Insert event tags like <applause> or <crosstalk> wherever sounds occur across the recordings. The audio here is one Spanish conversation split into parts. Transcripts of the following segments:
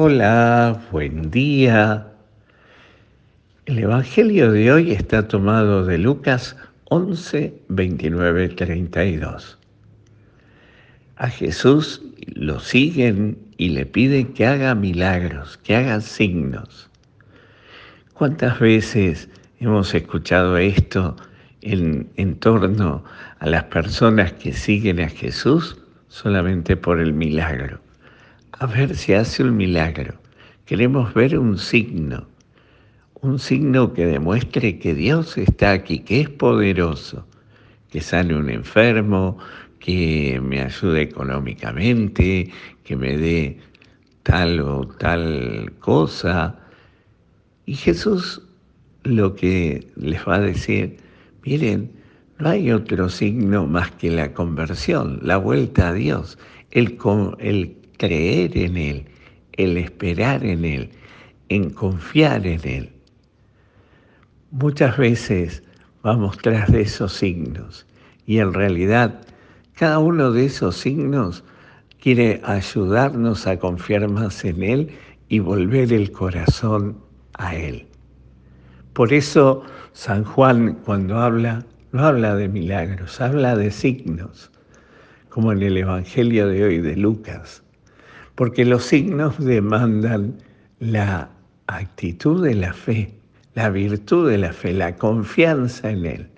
Hola, buen día. El Evangelio de hoy está tomado de Lucas 11, 29, 32. A Jesús lo siguen y le piden que haga milagros, que haga signos. ¿Cuántas veces hemos escuchado esto en, en torno a las personas que siguen a Jesús solamente por el milagro? A ver si hace un milagro. Queremos ver un signo, un signo que demuestre que Dios está aquí, que es poderoso, que sane un enfermo, que me ayude económicamente, que me dé tal o tal cosa. Y Jesús lo que les va a decir, miren, no hay otro signo más que la conversión, la vuelta a Dios, el, el creer en Él, el esperar en Él, en confiar en Él. Muchas veces vamos tras de esos signos y en realidad cada uno de esos signos quiere ayudarnos a confiar más en Él y volver el corazón a Él. Por eso San Juan cuando habla, no habla de milagros, habla de signos, como en el Evangelio de hoy de Lucas porque los signos demandan la actitud de la fe, la virtud de la fe, la confianza en Él.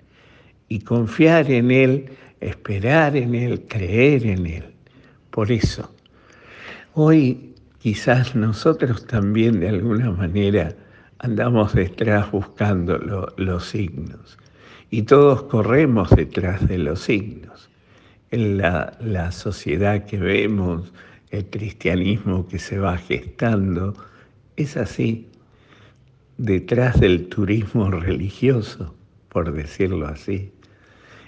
Y confiar en Él, esperar en Él, creer en Él. Por eso, hoy quizás nosotros también de alguna manera andamos detrás buscando los signos. Y todos corremos detrás de los signos. En la, sociedad que vemos, el cristianismo que se va gestando, es así, detrás del turismo religioso, por decirlo así.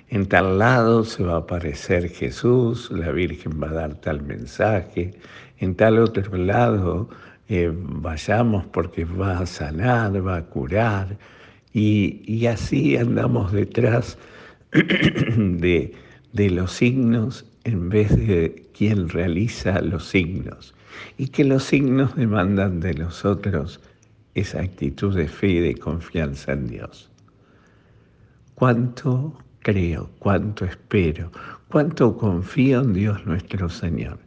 En tal lado se va a aparecer Jesús, la Virgen va a dar tal mensaje, en tal otro lado eh, vayamos porque va a sanar, va a curar, y, así andamos detrás <clears throat> de, de los signos en vez de quien realiza los signos, y que los signos demandan de nosotros esa actitud de fe y de confianza en Dios. ¿Cuánto creo, cuánto espero, cuánto confío en Dios nuestro Señor?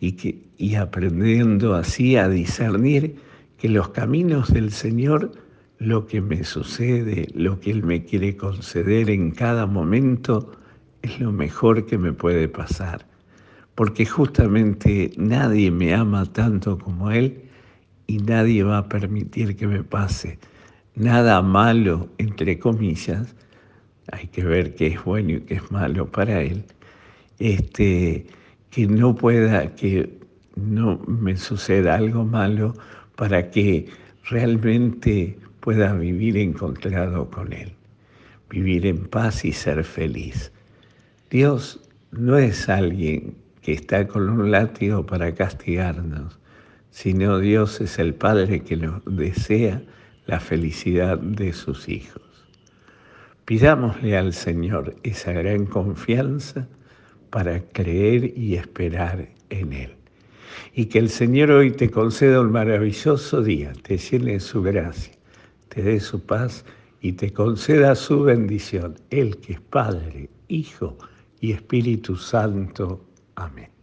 Y, que, y aprendiendo así a discernir que los caminos del Señor, lo que me sucede, lo que Él me quiere conceder en cada momento, es lo mejor que me puede pasar, porque justamente nadie me ama tanto como Él y nadie va a permitir que me pase nada malo, entre comillas, hay que ver qué es bueno y qué es malo para Él, este, que no pueda, que no me suceda algo malo para que realmente pueda vivir encontrado con Él, vivir en paz y ser feliz. Dios no es alguien que está con un látigo para castigarnos, sino Dios es el Padre que nos desea la felicidad de sus hijos. Pidámosle al Señor esa gran confianza para creer y esperar en Él. Y que el Señor hoy te conceda un maravilloso día, te llene su gracia, te dé su paz y te conceda su bendición, Él que es Padre, Hijo y Espíritu Santo. Amén.